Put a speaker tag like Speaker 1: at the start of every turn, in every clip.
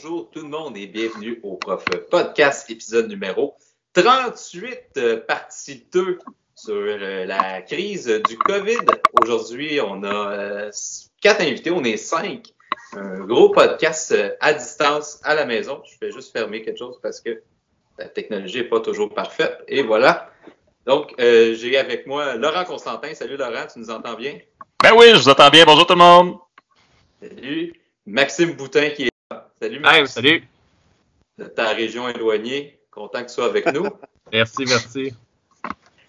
Speaker 1: bonjour tout le monde et bienvenue au Prof Podcast, épisode numéro 38, euh, partie 2 sur euh, la crise du COVID. Aujourd'hui, on a euh, quatre invités, on est cinq. Un gros podcast à distance à la maison. Je vais juste fermer quelque chose parce que la technologie n'est pas toujours parfaite. Et voilà. Donc, j'ai avec moi Laurent Constantin. Salut Laurent, tu nous entends bien?
Speaker 2: Ben oui, je vous entends bien. Bonjour tout le monde.
Speaker 1: Salut. Maxime Boutin qui est
Speaker 3: Salut Maxime. salut.
Speaker 1: De ta région éloignée. Content que tu sois avec nous.
Speaker 3: merci, merci.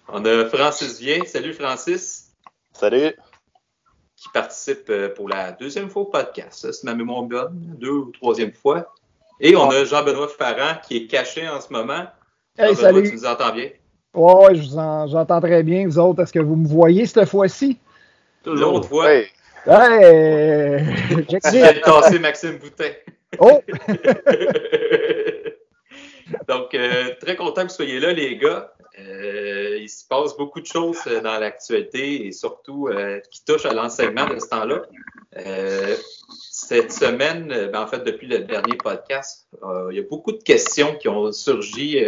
Speaker 1: On a Francis Vien. Salut Francis.
Speaker 4: Salut.
Speaker 1: Qui participe euh, pour la deuxième fois au podcast. C'est ma mémoire bonne, deux ou troisième fois. Et on a Jean-Benoît Farran qui est caché en ce moment.
Speaker 5: Hey, salut.
Speaker 1: Tu nous entends bien?
Speaker 5: Oui, je vous entends très bien. Vous autres, est-ce que vous me voyez cette fois-ci?
Speaker 1: L'autre fois.
Speaker 5: Ouais!
Speaker 1: J'ai tassé Maxime Boutin.
Speaker 5: Oh!
Speaker 1: Donc, euh, très content que vous soyez là, les gars. Euh, il se passe beaucoup de choses dans l'actualité et surtout euh, qui touchent à l'enseignement de ce temps-là. cette semaine, ben, en fait, depuis le dernier podcast, il y a beaucoup de questions qui ont surgi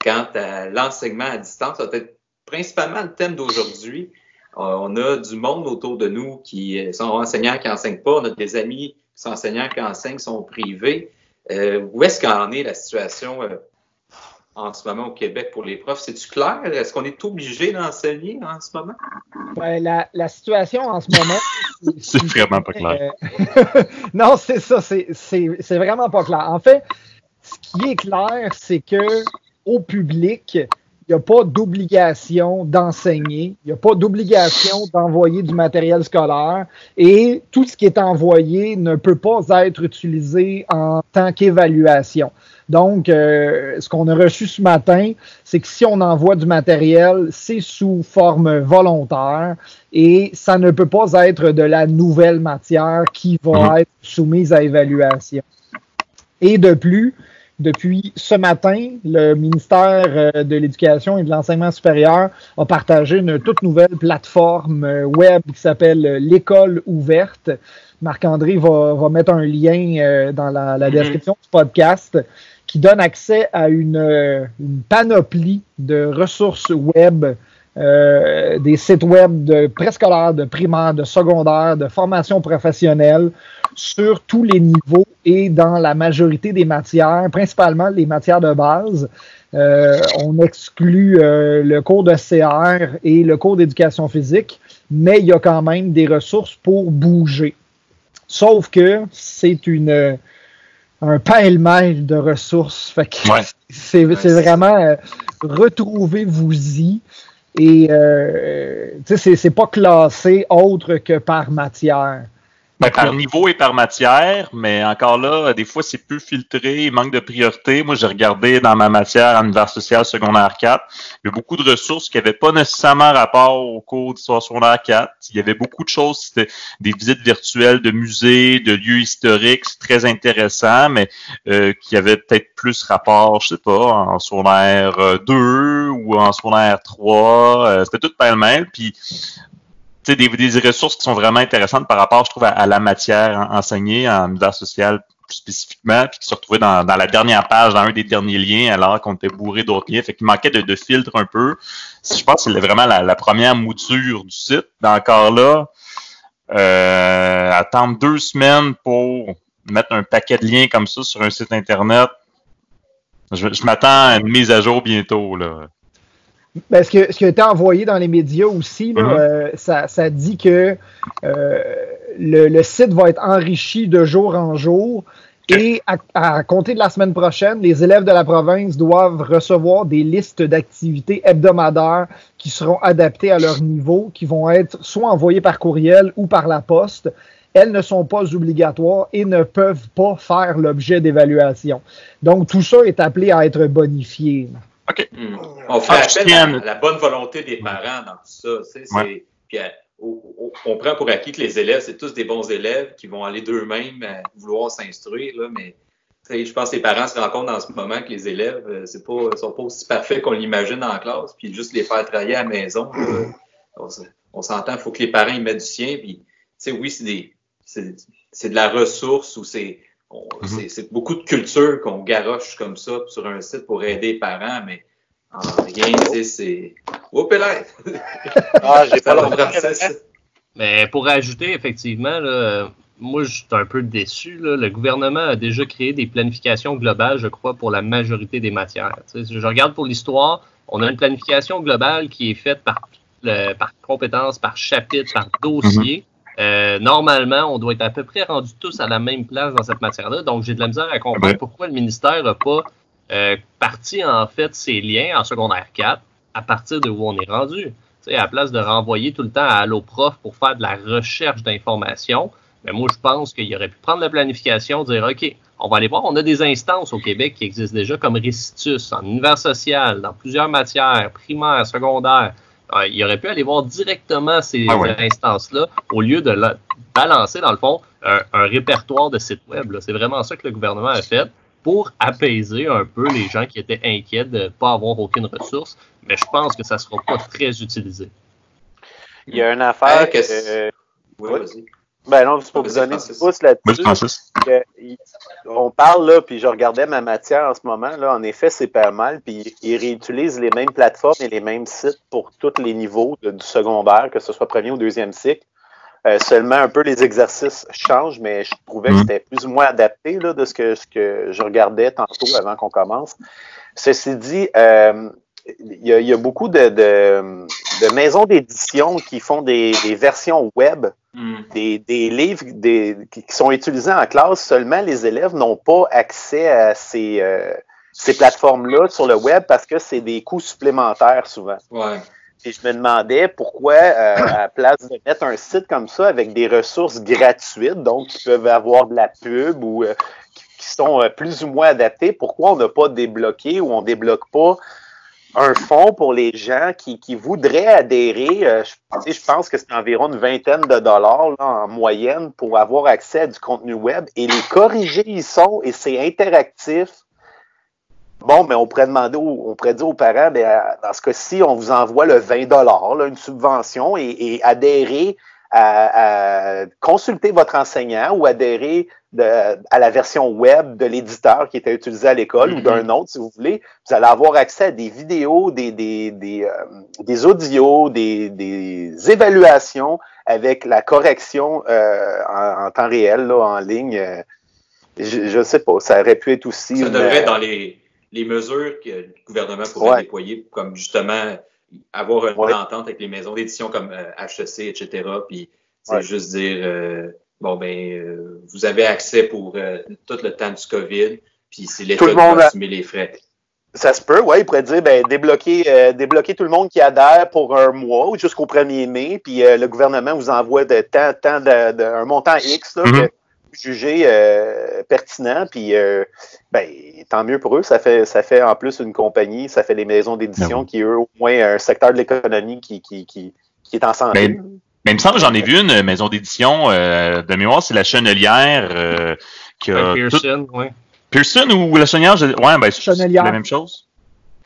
Speaker 1: quant à l'enseignement à distance. Ça va être principalement le thème d'aujourd'hui. Euh, on a du monde autour de nous qui sont enseignants qui n'enseignent pas. On a des amis sont enseignants qui enseignent, sont privés. Euh, où est-ce qu'en est la situation euh, en ce moment au Québec pour les profs? C'est-tu clair? Est-ce qu'on est obligé d'enseigner en ce moment?
Speaker 5: Ben, la, situation en ce moment.
Speaker 2: c'est vraiment pas clair.
Speaker 5: non, c'est ça, c'est vraiment pas clair. En fait, ce qui est clair, c'est que au public, n'y a pas d'obligation d'enseigner, il n'y a pas d'obligation d'envoyer du matériel scolaire et tout ce qui est envoyé ne peut pas être utilisé en tant qu'évaluation. Donc, euh, ce qu'on a reçu ce matin, c'est que si on envoie du matériel, c'est sous forme volontaire et ça ne peut pas être de la nouvelle matière qui va mhm. être soumise à évaluation. Et de plus, depuis ce matin, le ministère euh, de l'Éducation et de l'Enseignement supérieur a partagé une toute nouvelle plateforme euh, web qui s'appelle euh, L'école ouverte. Marc-André va, mettre un lien dans la, mm-hmm. description du podcast qui donne accès à une, panoplie de ressources web des sites web de préscolaire, de primaire, de secondaire, de formation professionnelle sur tous les niveaux et dans la majorité des matières, principalement les matières de base. Euh, on exclut euh, le cours de CR et le cours d'éducation physique, mais il y a quand même des ressources pour bouger. Sauf que c'est une un pêle-mêle de ressources. Fait que c'est, vraiment euh, retrouvez-vous-y. Et c'est, c'est pas classé autre que par matière.
Speaker 2: Ben, par niveau et par matière, mais encore là, des fois, c'est peu filtré, il manque de priorité. Moi, j'ai regardé dans ma matière en univers social secondaire 4, il y a beaucoup de ressources qui n'avaient pas nécessairement rapport au cours d'histoire secondaire 4. Il y avait beaucoup de choses, c'était des visites virtuelles de musées, de lieux historiques, c'est très intéressant, mais euh, qui avaient peut-être plus rapport, je sais pas, en secondaire 2 euh, ou en secondaire 3. Euh, c'était tout pêle-mêle. Puis des, ressources qui sont vraiment intéressantes par rapport, je trouve, à, la matière enseignée en univers social spécifiquement, puis qui se retrouvait dans, la dernière page, dans un des derniers liens, alors qu'on était bourré d'autres liens. Fait qu'il manquait de, de filtre un peu. Je pense que c'est vraiment la, première mouture du site. Encore là, euh, attendre deux semaines pour mettre un paquet de liens comme ça sur un site Internet, je, je m'attends à une mise à jour bientôt. Là.
Speaker 5: Ben, ce, qui a été envoyé dans les médias aussi, là, mm-hmm. euh, ça, ça, dit que euh, le, le, site va être enrichi de jour en jour. Et à, à, compter de la semaine prochaine, les élèves de la province doivent recevoir des listes d'activités hebdomadaires qui seront adaptées à leur niveau, qui vont être soit envoyées par courriel ou par la poste. Elles ne sont pas obligatoires et ne peuvent pas faire l'objet d'évaluation. Donc, tout ça est appelé à être bonifié.
Speaker 1: OK. Hmm. On fait appel à, la bonne volonté des parents dans tout ça. Puis euh, on, prend pour acquis que les élèves, c'est tous des bons élèves qui vont aller d'eux-mêmes vouloir s'instruire, mais je pense que les parents se rendent compte en ce moment que les élèves ne euh, sont pas aussi parfaits qu'on l'imagine en classe, puis juste les faire travailler à la maison. on, s'entend, il faut que les parents y mettent du sien. Puis, oui, c'est, des, c'est, de la ressource ou c'est
Speaker 2: Mhm.
Speaker 1: c'est- beaucoup de culture qu'on garoche comme ça sur un site pour aider les parents, mais en rien, tu sais, c'est. Oups, là!
Speaker 4: Ah, j'ai pas
Speaker 1: ça.
Speaker 3: Mais pour ajouter, effectivement, là, moi, je suis un peu déçu. là. Le gouvernement a déjà créé des planifications globales, je crois, pour la majorité des matières. Tu sais, je regarde pour l'histoire, on a une planification globale qui est faite par, le- par compétence, par chapitre, par dossier. Euh, normalement, on doit être à peu près rendus tous à la même place dans cette matière-là. Donc, j'ai de la misère à comprendre pourquoi le ministère n'a pas euh, parti, en fait, ses liens en secondaire 4 à partir de où on est rendu. À la place de renvoyer tout le temps à Allo Prof pour faire de la recherche d'informations, mais moi, je pense qu'il aurait pu prendre la planification, dire OK, on va aller voir. On a des instances au Québec qui existent déjà comme Récitus, en univers social, dans plusieurs matières, primaires, secondaires. Euh, il aurait pu aller voir directement ces
Speaker 2: Ah ouais.
Speaker 3: instances-là au lieu de la- balancer, dans le fond, un, un répertoire de sites web. là. C'est vraiment ça que le gouvernement a fait pour apaiser un peu les gens qui étaient inquiets de ne pas avoir aucune ressource. Mais je pense que ça ne sera pas très utilisé.
Speaker 4: Il y a une affaire
Speaker 1: Hey,
Speaker 4: que-
Speaker 1: Oui,
Speaker 4: Oui. Ben non, c'est pour vous donner du pouce là-dessus. On parle là, puis je regardais ma matière en ce moment, là, en effet, c'est pas mal, puis ils réutilisent les mêmes plateformes et les mêmes sites pour tous les niveaux de- du secondaire, que ce soit premier ou deuxième cycle. Euh, seulement un peu les exercices changent, mais je trouvais que
Speaker 2: Mhm.
Speaker 4: c'était plus ou moins adapté là, de ce que, ce que je regardais tantôt avant qu'on commence. Ceci dit, euh, il y, a, il y a beaucoup de, de- de maisons d'édition qui font des, des versions web
Speaker 1: Hmm.
Speaker 4: des, des livres des, qui sont utilisés en classe, seulement les élèves n'ont pas accès à ces, euh, ces plateformes-là sur le web parce que c'est des coûts supplémentaires souvent.
Speaker 1: Ouais.
Speaker 4: Et je me demandais pourquoi, euh, à la place de mettre un site comme ça avec des ressources gratuites, donc qui peuvent avoir de la pub ou euh, qui, sont euh, plus ou moins adaptées, pourquoi on n'a pas débloqué ou on débloque pas un fonds pour les gens qui, qui voudraient adhérer. euh, je, pense que c'est environ une vingtaine de dollars là, en moyenne pour avoir accès à du contenu web et les corriger, ils sont et c'est interactif. Bon, mais on pourrait demander, aux- on pourrait dire aux parents, à- dans ce cas-ci, on vous envoie le 20 dollars, une subvention, et, et adhérer à, à consulter votre enseignant ou adhérer de- à la version web de l'éditeur qui était utilisé à l'école ou
Speaker 1: Mhm.
Speaker 4: d'un autre, si vous voulez. Vous allez avoir accès à des vidéos, des, des, des, euh, des audios, des, des évaluations avec la correction euh, en, en temps réel, là, en ligne. Euh, Je ne sais pas, ça aurait pu être aussi.
Speaker 1: Ça devrait être dans les, les mesures que le gouvernement pourrait
Speaker 4: Ouais.
Speaker 1: déployer, comme justement avoir une
Speaker 4: Ouais.
Speaker 1: entente avec les maisons d'édition comme euh, HEC, etc. Puis c'est
Speaker 4: Ouais.
Speaker 1: juste dire euh, bon ben euh, vous avez accès pour euh, tout le temps du COVID, puis c'est l'État qui va assumer les frais.
Speaker 4: Ça se peut, oui. Il pourrait dire ben, débloquer, euh, débloquer tout le monde qui adhère pour un mois ou jusqu'au 1er mai, puis euh, le gouvernement vous envoie de tant, tant de, de- un montant X là,
Speaker 2: Mhm.
Speaker 4: que jugez euh, pertinent, puis euh, ben, tant mieux pour eux. Ça fait, ça fait en plus une compagnie, ça fait les maisons d'édition
Speaker 2: Ben oui.
Speaker 4: qui, eux, au moins, un secteur de l'économie qui, qui, qui, qui est en santé.
Speaker 2: Ben, Mais il me semble que j'en ai vu une maison d'édition euh, de mémoire, c'est la Chenelière euh, qui a tout-
Speaker 3: Pearson, ouais.
Speaker 2: Pearson ou la Chenelière, je... ouais, ben c'est
Speaker 5: Chenelière.
Speaker 2: la même chose.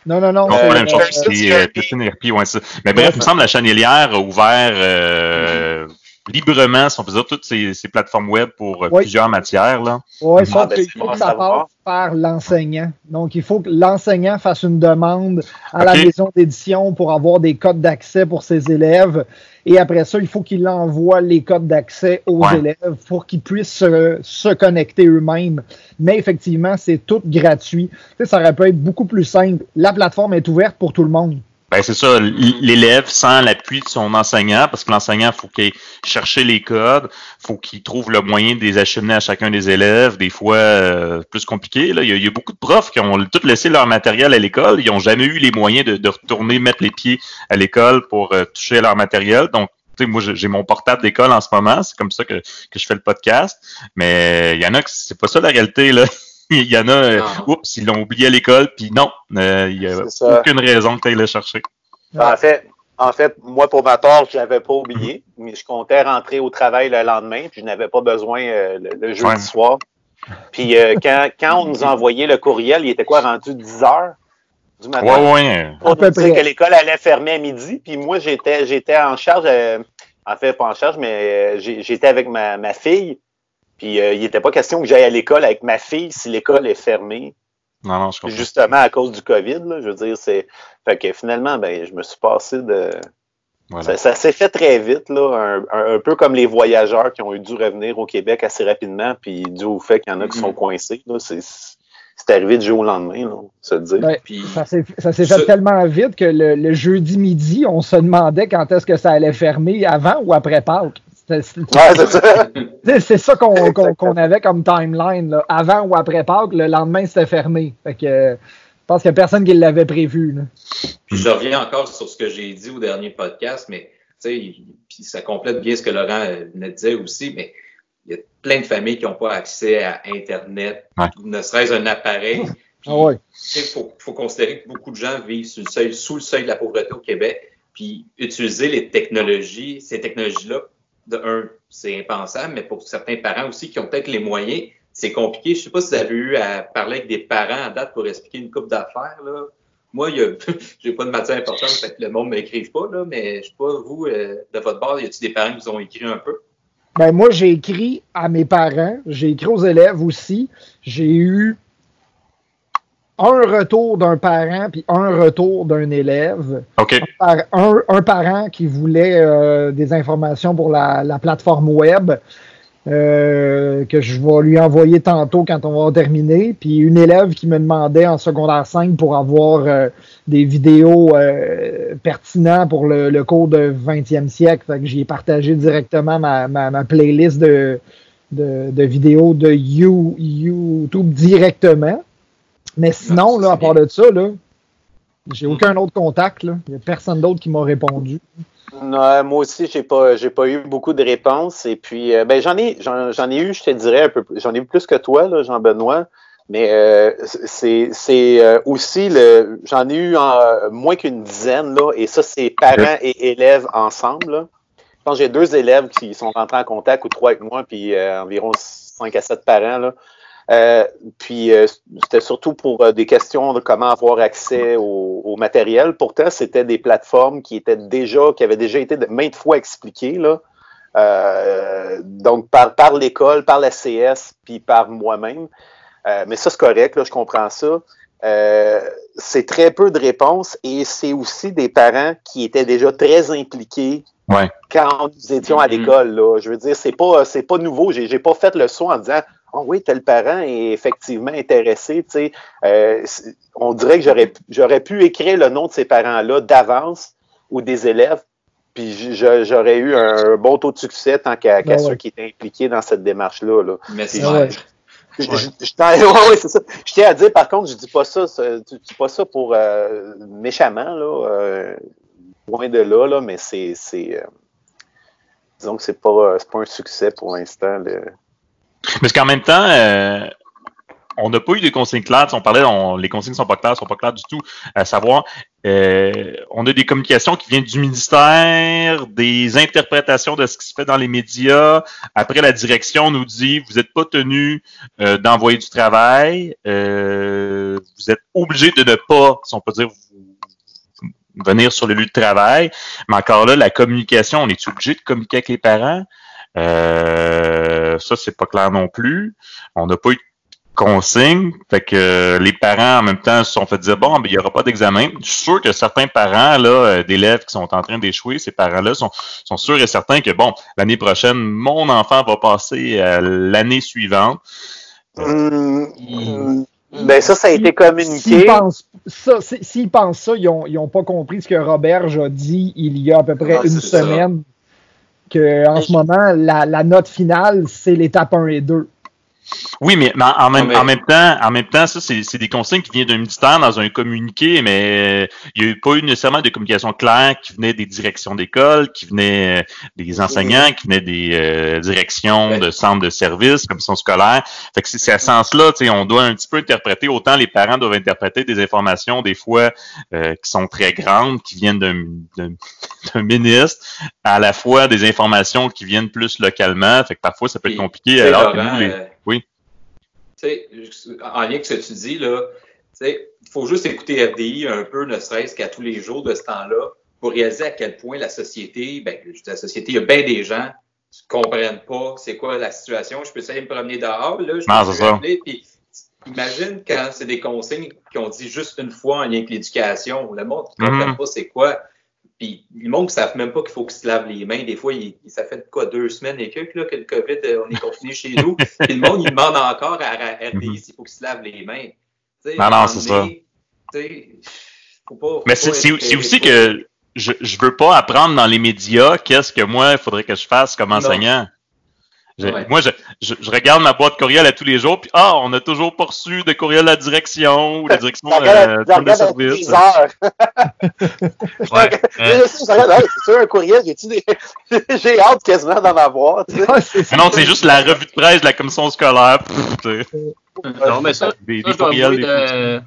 Speaker 5: Non, non, non.
Speaker 2: Non,
Speaker 5: c'est-
Speaker 2: pas la même chose,
Speaker 4: Pearson,
Speaker 2: euh. Pearson et RP, ouais, ça. Mais bref,
Speaker 5: Ouais,
Speaker 2: il me semble que la Chenelière a ouvert euh, librement, si on peut dire, toutes ces, ces plateformes web pour euh,
Speaker 5: Oui.
Speaker 2: plusieurs matières. Là.
Speaker 5: Oui,
Speaker 4: Ah,
Speaker 5: sauf
Speaker 4: ben,
Speaker 5: qu'il faut que ça passe par l'enseignant. Donc, il faut que l'enseignant fasse une demande à la maison d'édition pour avoir des codes d'accès pour ses élèves. Et après ça, il faut qu'il envoie les codes d'accès aux
Speaker 2: Ouais.
Speaker 5: élèves pour qu'ils puissent se, se connecter eux-mêmes. Mais effectivement, c'est tout gratuit. Tu sais, ça aurait pu être beaucoup plus simple. La plateforme est ouverte pour tout le monde.
Speaker 2: Ben, c'est ça, l'élève sans l'appui de son enseignant, parce que l'enseignant, faut qu'il aille chercher les codes, faut qu'il trouve le moyen de les acheminer à chacun des élèves, des fois euh, plus compliqué. Là. Il, y a, beaucoup de profs qui ont tout laissé leur matériel à l'école, ils n'ont jamais eu les moyens de, retourner mettre les pieds à l'école pour euh, toucher leur matériel. Donc, moi, j'ai j'ai mon portable d'école en ce moment, c'est comme ça que, que je fais le podcast. Mais il y en a que c'est pas ça la réalité, là. Il y en a, euh,
Speaker 1: Non.
Speaker 2: oups, ils l'ont oublié à l'école, puis non, euh, il n'y a aucune raison que tu ailles le chercher.
Speaker 4: En fait, en fait, moi, pour ma part, je l'avais pas oublié, mais je comptais rentrer au travail le lendemain, puis je n'avais pas besoin euh, le, le jeudi
Speaker 2: Ouais.
Speaker 4: soir. Puis euh, quand, quand on nous envoyait le courriel, il était quoi, rendu 10 heures du matin?
Speaker 2: Ouais, ouais.
Speaker 4: Nous
Speaker 5: près.
Speaker 4: que l'école allait fermer à midi, puis moi, j'étais j'étais en charge, euh, en fait, pas en charge, mais euh, j'étais avec ma, ma fille, Puis euh, il n'était pas question que j'aille à l'école avec ma fille si l'école est fermée.
Speaker 2: Non, non, je comprends.
Speaker 4: Justement à cause du COVID, là, je veux dire, c'est. Fait que finalement, ben, je me suis passé de.
Speaker 2: Voilà.
Speaker 4: Ça, ça s'est fait très vite, là, un, un- un peu comme les voyageurs qui ont eu dû revenir au Québec assez rapidement, puis dû au fait qu'il y en a qui sont coincés. là, C'est c'est arrivé du jour au lendemain, là, se dire.
Speaker 5: Ben,
Speaker 1: Puis,
Speaker 5: Ça s'est ça s'est fait
Speaker 1: Ce-
Speaker 5: tellement vite que le, le jeudi midi, on se demandait quand est-ce que ça allait fermer, avant ou après Pâques.
Speaker 4: Ouais, c'est ça.
Speaker 5: C'est c'est ça qu'on avait comme timeline. là. Avant ou après Pâques, le lendemain, c'était fermé. Fait que, je pense qu'il n'y a personne qui l'avait prévu. là.
Speaker 1: puis je reviens encore sur ce que j'ai dit au dernier podcast, mais tu sais, il- puis ça complète bien ce que Laurent euh, venait de dire aussi, mais il y a plein de familles qui n'ont pas accès à Internet,
Speaker 2: Ouais.
Speaker 1: ne serait-ce un appareil. Puis,
Speaker 5: Ah ouais.
Speaker 1: Il faut, faut considérer que beaucoup de gens vivent sous le, seuil, sous le seuil de la pauvreté au Québec. Puis utiliser les technologies, ces technologies-là, de un, c'est impensable, mais pour certains parents aussi qui ont peut-être les moyens, c'est compliqué. Je sais pas si vous avez eu à parler avec des parents à date pour expliquer une coupe d'affaires. Là. Moi, a, j'ai pas de matière importante, fait que le monde ne m'écrive pas, là, mais je sais pas, vous, euh, de votre part, y a-t-il des parents qui vous ont écrit un peu?
Speaker 5: Ben, moi, j'ai écrit à mes parents, j'ai écrit aux élèves aussi. J'ai eu un retour d'un parent puis un retour d'un élève. Un, un parent qui voulait euh, des informations pour la, la plateforme web euh, que je vais lui envoyer tantôt quand on va terminer. Puis une élève qui me demandait en secondaire 5 pour avoir euh, des vidéos euh, pertinentes pour le, le cours de 20e siècle. Fait que j'ai partagé directement ma, ma, ma playlist de, de, de vidéos de You- YouTube directement. Mais sinon, là, à part de ça, là, j'ai aucun autre contact. là. Il n'y a personne d'autre qui m'a répondu.
Speaker 4: Non, moi aussi, j'ai pas, j'ai pas eu beaucoup de réponses. Et puis, euh, ben, j'en ai, j'en, j'en ai eu, je te dirais un peu, plus- j'en ai eu plus que toi, là, Jean-Benoît. Mais euh, c'est, c'est euh, aussi le, j'en ai eu en, moins qu'une dizaine là, et ça, c'est parents et élèves ensemble. Là. Je pense que j'ai deux élèves qui sont rentrés en contact ou trois avec moi, puis euh, environ cinq à sept parents là. Euh, puis euh, c'était surtout pour euh, des questions de comment avoir accès au, au matériel. Pourtant, c'était des plateformes qui étaient déjà, qui avaient déjà été maintes fois expliquées là. Euh, donc par par l'école, par la CS, puis par moi-même. Euh, mais ça c'est correct, là, je comprends ça. Euh, c'est très peu de réponses et c'est aussi des parents qui étaient déjà très impliqués
Speaker 2: Ouais.
Speaker 4: quand nous étions à
Speaker 1: Mhm.
Speaker 4: l'école. Là. Je veux dire, c'est pas c'est pas nouveau. J'ai j'ai pas fait le saut en disant Oh oui, tel parent est effectivement intéressé. Tu sais, Euh, on dirait que j'aurais j'aurais pu écrire le nom de ces parents-là d'avance ou des élèves, puis j'aurais eu un bon taux de succès tant qu'à qu'à
Speaker 5: Ah
Speaker 4: ceux qui étaient impliqués dans cette démarche-là. Là.
Speaker 1: Mais c'est
Speaker 5: ouais.
Speaker 4: Je,
Speaker 3: Ouais.
Speaker 4: je- je tiens- ouais, ouais, c'est ça. Je tiens à dire, par contre, je dis pas ça, ça- je dis pas ça pour euh, méchamment, là, euh, loin de là, là, mais c'est, c'est euh, disons que c'est pas, c'est pas un succès pour l'instant. le-
Speaker 2: C'est qu'en même temps, euh, on n'a pas eu de consignes claires. On parlait, les consignes sont pas claires, sont pas claires du tout. À savoir, euh, on a des communications qui viennent du ministère, des interprétations de ce qui se fait dans les médias. Après, la direction nous dit, vous n'êtes pas tenu euh, d'envoyer du travail. Vous êtes obligé de ne pas, si on peut dire, vous- venir sur le lieu de travail. Mais encore là, la communication, on est obligé de communiquer avec les parents. Euh, ça, c'est pas clair non plus. On n'a pas eu de consigne. Fait que euh, les parents, en même temps, se sont fait dire bon, ben, il n'y aura pas d'examen. Je suis sûr que certains parents là, euh, d'élèves qui sont en train d'échouer, ces parents-là sont, sont sûrs et certains que bon, l'année prochaine, mon enfant va passer à l'année suivante.
Speaker 3: Il-
Speaker 4: hum, ben ça, ça a été
Speaker 5: S'ils
Speaker 4: communiqué.
Speaker 5: pensent ça, s'ils pensent ça, ils n'ont ils ont pas compris ce que Roberge a dit il y a à peu près
Speaker 1: Ah,
Speaker 5: une
Speaker 1: ça.
Speaker 5: Semaine. Que en ce moment, la, la note finale, c'est l'étape 1 et 2.
Speaker 2: Oui, mais, mais en, même,
Speaker 1: mais-
Speaker 2: en même temps, en même temps, ça, c'est des consignes qui viennent d'un ministère dans un communiqué, mais euh, il n'y a eu pas eu nécessairement de communication claire qui venait des directions d'école, qui venait euh, des enseignants, qui venait des euh, directions
Speaker 1: Ouais.
Speaker 2: de centres de services, commissions scolaires. Fait que c'est à ce sens-là, on doit un petit peu interpréter, autant les parents doivent interpréter des informations des fois euh, qui sont très grandes, qui viennent d'un ministre, à la fois des informations qui viennent plus localement. Fait que parfois, ça peut être compliqué. Alors que nous, les... oui.
Speaker 1: tu sais, en lien avec ce que tu dis, là, tu sais, il faut juste écouter FDI un peu, ne serait-ce qu'à tous les jours de ce temps-là, pour réaliser à quel point la société, ben, la société, il y a bien des gens comprennent pas c'est quoi la situation. Je peux essayer de me promener dehors, là, je
Speaker 2: Non,
Speaker 1: peux puis imagine quand c'est des consignes qui ont dit juste une fois en lien avec l'éducation. Le monde ne comprend
Speaker 2: Mhm.
Speaker 1: pas c'est quoi. Puis le monde ne savent même pas qu'il faut qu'ils se lavent les mains. Des fois, il- ça fait quoi, deux semaines et quelques là, que le COVID, euh, on est confiné chez nous. Puis le monde, il demande encore à à RDI s'il faut qu'il se lave les mains. Tu sais,
Speaker 2: Non, non, c'est
Speaker 1: faut pas- faut
Speaker 2: Mais c'est aussi que je, je veux pas apprendre dans les médias qu'est-ce que moi, il faudrait que je fasse comme enseignant.
Speaker 1: Ouais.
Speaker 2: Moi, je, je, je regarde ma boîte courriel à tous les jours, puis ah, on a toujours pas reçu de courriel à la direction ou la direction euh, de
Speaker 4: à tous
Speaker 2: service.
Speaker 4: les heures.
Speaker 3: Ouais. Euh,
Speaker 4: Je sais, je regarde, hey, c'est sûr, un courriel, des- j'ai hâte quasiment d'en avoir. tu sais.
Speaker 5: Ouais, c'est ça.
Speaker 2: Non, c'est juste la revue de presse de la commission scolaire. Pff, sais.
Speaker 3: non, mais ça,
Speaker 2: Des,
Speaker 3: Ça,
Speaker 2: des
Speaker 3: je, dois
Speaker 2: courriels, des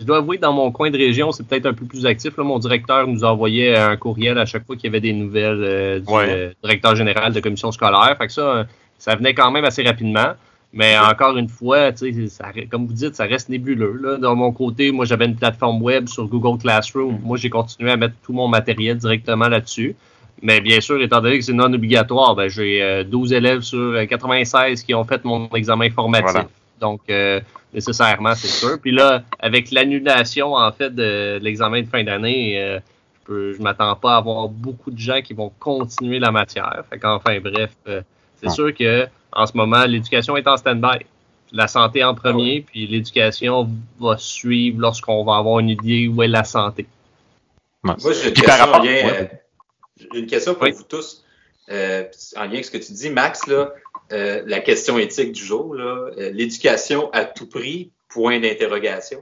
Speaker 3: je dois avouer, dans mon coin de région, c'est peut-être un peu plus actif. Là. Mon directeur nous envoyait un courriel à chaque fois qu'il y avait des nouvelles euh, du
Speaker 2: Ouais.
Speaker 3: euh, directeur général de commission scolaire. Fait que ça, euh, ça venait quand même assez rapidement. Mais encore une fois, tu sais, ça- comme vous dites, ça reste nébuleux. Là. Dans mon côté, moi, j'avais une plateforme web sur Google Classroom. Moi, j'ai continué à mettre tout mon matériel directement là-dessus. Mais bien sûr, étant donné que c'est non obligatoire, ben, j'ai euh, 12 élèves sur euh, 96 qui ont fait mon examen informatif.
Speaker 2: Voilà.
Speaker 3: Donc, euh, nécessairement, c'est sûr. Puis là, avec l'annulation, en fait, de l'examen de fin d'année, euh, je je m'attends pas à avoir beaucoup de gens qui vont continuer la matière. Fait qu'enfin, bref, euh, c'est
Speaker 2: Ouais.
Speaker 3: sûr que en ce moment, l'éducation est en stand-by. La santé en premier, puis l'éducation va suivre lorsqu'on va avoir une idée où est la santé.
Speaker 2: Ouais.
Speaker 1: Moi, j'ai une
Speaker 2: par
Speaker 1: question,
Speaker 2: rapport-
Speaker 1: lien,
Speaker 2: ouais.
Speaker 1: euh, j'ai une question pour
Speaker 3: Oui.
Speaker 1: vous tous. Euh, en lien avec ce que tu dis, Max, là, euh, la question éthique du jour, euh, l'éducation à tout prix, point d'interrogation.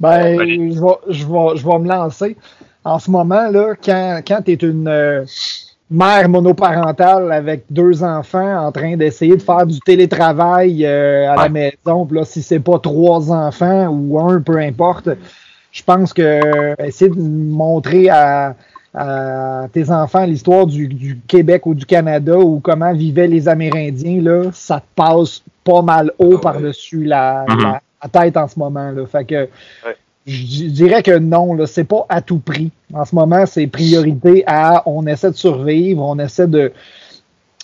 Speaker 5: Ben, je vais, je, vais, je vais me lancer. En ce moment, là, quand, quand tu es une euh, mère monoparentale avec deux enfants en train d'essayer de faire du télétravail euh, à la maison, là, si c'est pas trois enfants ou un, peu importe, je pense que euh, essayer de montrer à, à tes enfants l'histoire du, du Québec ou du Canada ou comment vivaient les Amérindiens, là, ça te passe pas mal haut
Speaker 1: Ah ouais.
Speaker 5: par-dessus la,
Speaker 2: Mhm.
Speaker 5: la- la tête en ce moment. Là. Fait que
Speaker 4: Ouais.
Speaker 5: Je dirais que non, là, c'est pas à tout prix. En ce moment, c'est priorité à on essaie de survivre, on essaie de,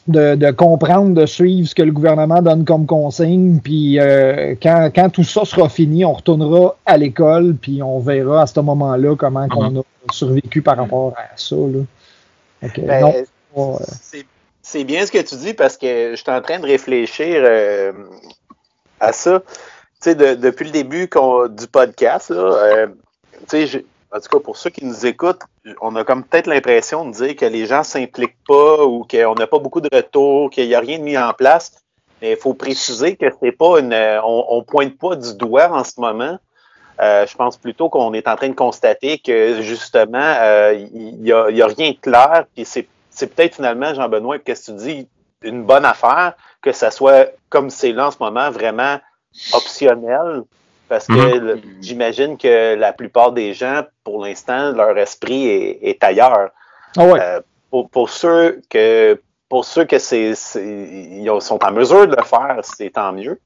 Speaker 5: de, de comprendre, de suivre ce que le gouvernement donne comme consigne. Puis euh, quand, quand tout ça sera fini, on retournera à l'école, puis on verra à ce moment-là comment qu'on a survécu par rapport à ça.
Speaker 4: Ben,
Speaker 5: non, pas, euh,
Speaker 4: c'est- C'est bien ce que tu dis parce que je suis en train de réfléchir euh, à ça. Sais, de- depuis le début du podcast, là, euh, tu sais, en tout cas pour ceux qui nous écoutent, on a comme peut-être l'impression de dire que les gens s'impliquent pas ou qu'on n'a pas beaucoup de retours, qu'il n'y a rien de mis en place. Mais il faut préciser que c'est pas une, on, on pointe pas du doigt en ce moment. Euh, je pense plutôt qu'on est en train de constater que justement, euh, il n'y a, y a rien de clair, puis c'est peut-être finalement, Jean-Benoît, qu'est-ce que tu dis, une bonne affaire que ça soit comme c'est là en ce moment, vraiment optionnel. Parce que
Speaker 2: Mhm.
Speaker 4: j'imagine que la plupart des gens, pour l'instant, leur esprit est, est ailleurs.
Speaker 5: ah ouais.
Speaker 4: Euh, pour, pour ceux que pour ceux que c'est ils sont en mesure de le faire, c'est tant mieux.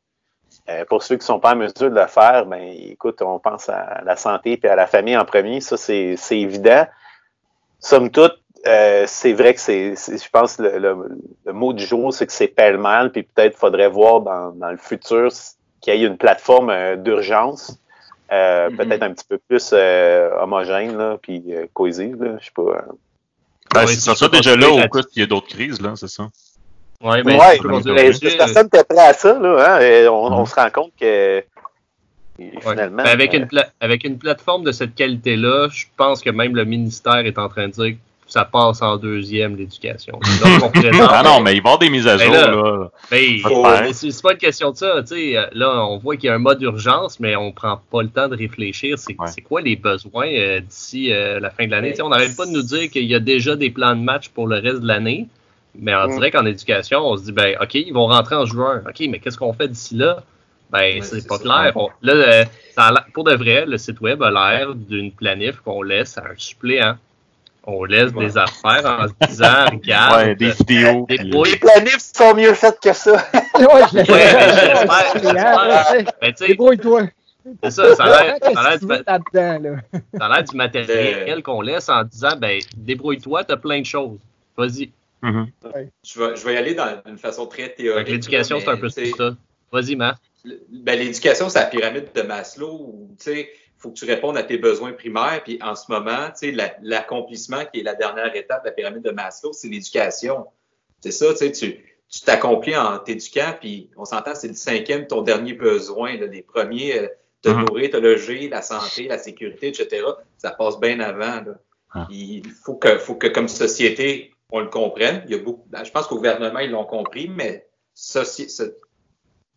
Speaker 4: Euh, pour ceux qui sont pas en mesure de le faire, ben écoute, on pense à la santé et à la famille en premier, ça c'est c'est évident. Somme toute, euh, c'est vrai que c'est, je pense le, le, le mot du jour, c'est que c'est pêle-mêle, puis peut-être faudrait voir dans, dans le futur qu'il y ait une plateforme euh, d'urgence, euh,
Speaker 1: Mhm.
Speaker 4: peut-être un petit peu plus euh, homogène, là, puis euh, cohésive, là, je sais pas.
Speaker 2: Ben,
Speaker 3: Ouais,
Speaker 2: ça
Speaker 3: peux
Speaker 2: déjà là au cas qu'il y ait d'autres crises, là, c'est ça.
Speaker 3: Ouais,
Speaker 4: Ouais,
Speaker 2: ben,
Speaker 4: mais personne n'était prêt à ça, là, hein, et on, on
Speaker 2: Mhm.
Speaker 4: se rend compte que
Speaker 3: Ouais.
Speaker 4: finalement.
Speaker 3: Ben, avec,
Speaker 4: euh,
Speaker 3: une avec une plateforme de cette qualité-là, je pense que même le ministère est en train de dire ça passe en deuxième, l'éducation.
Speaker 2: Ah non, mais il va y avoir des mises à
Speaker 3: Ben
Speaker 2: jour,
Speaker 3: là-
Speaker 2: là.
Speaker 3: Mais,
Speaker 2: Faut
Speaker 3: mais
Speaker 2: faire.
Speaker 3: c'est pas une question de ça. tu sais. Euh, Là, on voit qu'il y a un mode d'urgence, mais on prend pas le temps de réfléchir. C'est
Speaker 2: Ouais.
Speaker 3: quoi les besoins euh, d'ici euh, la fin de l'année? Sais, On n'arrête pas de nous dire qu'il y a déjà des plans de match pour le reste de l'année. Mais on
Speaker 4: Mm.
Speaker 3: dirait qu'en éducation, on se dit, ben, OK, ils vont rentrer en juin. OK, mais qu'est-ce qu'on fait d'ici là? Ben,
Speaker 1: Ouais,
Speaker 3: c'est pas
Speaker 1: ça.
Speaker 3: clair. On- là, euh, ça a l'air- pour de vrai, le site web a l'air d'une planif qu'on laisse à un suppléant. On laisse
Speaker 1: Ouais.
Speaker 3: des affaires en se disant, regarde,
Speaker 2: Ouais, des vidéos.
Speaker 3: des.
Speaker 4: Les planifs sont mieux faits que ça.
Speaker 5: Ouais, je l'ai
Speaker 3: Ouais,
Speaker 5: fait.
Speaker 3: ben, Ben, tu sais,
Speaker 5: Débrouille-toi.
Speaker 3: C'est ça, ça a l'air- du- du matériel qu'on laisse en disant, ben, débrouille-toi, t'as plein de choses. Vas-y.
Speaker 2: Mhm.
Speaker 1: Je vais, je vais y aller dans- d'une façon très théorique.
Speaker 3: L'éducation, c'est un peu ça. Vas-y, Marc.
Speaker 1: ben, l'éducation, c'est la pyramide de Maslow où, tu sais, faut que tu répondes à tes besoins primaires. Puis en ce moment, tu sais, la- l'accomplissement qui est la dernière étape de la pyramide de Maslow, c'est l'éducation. C'est ça, tu sais, tu t'accomplis en t'éduquant, puis on s'entend, c'est le cinquième, ton dernier besoin. là. les premiers, euh, te
Speaker 2: Mhm.
Speaker 1: nourrir, te loger, la santé, la sécurité, etc. Ça passe bien avant. là.
Speaker 2: Ah.
Speaker 1: Il faut que, faut que, comme société, on le comprenne. Il y a beaucoup, ben, je pense qu'au gouvernement, ils l'ont compris, mais soci- so-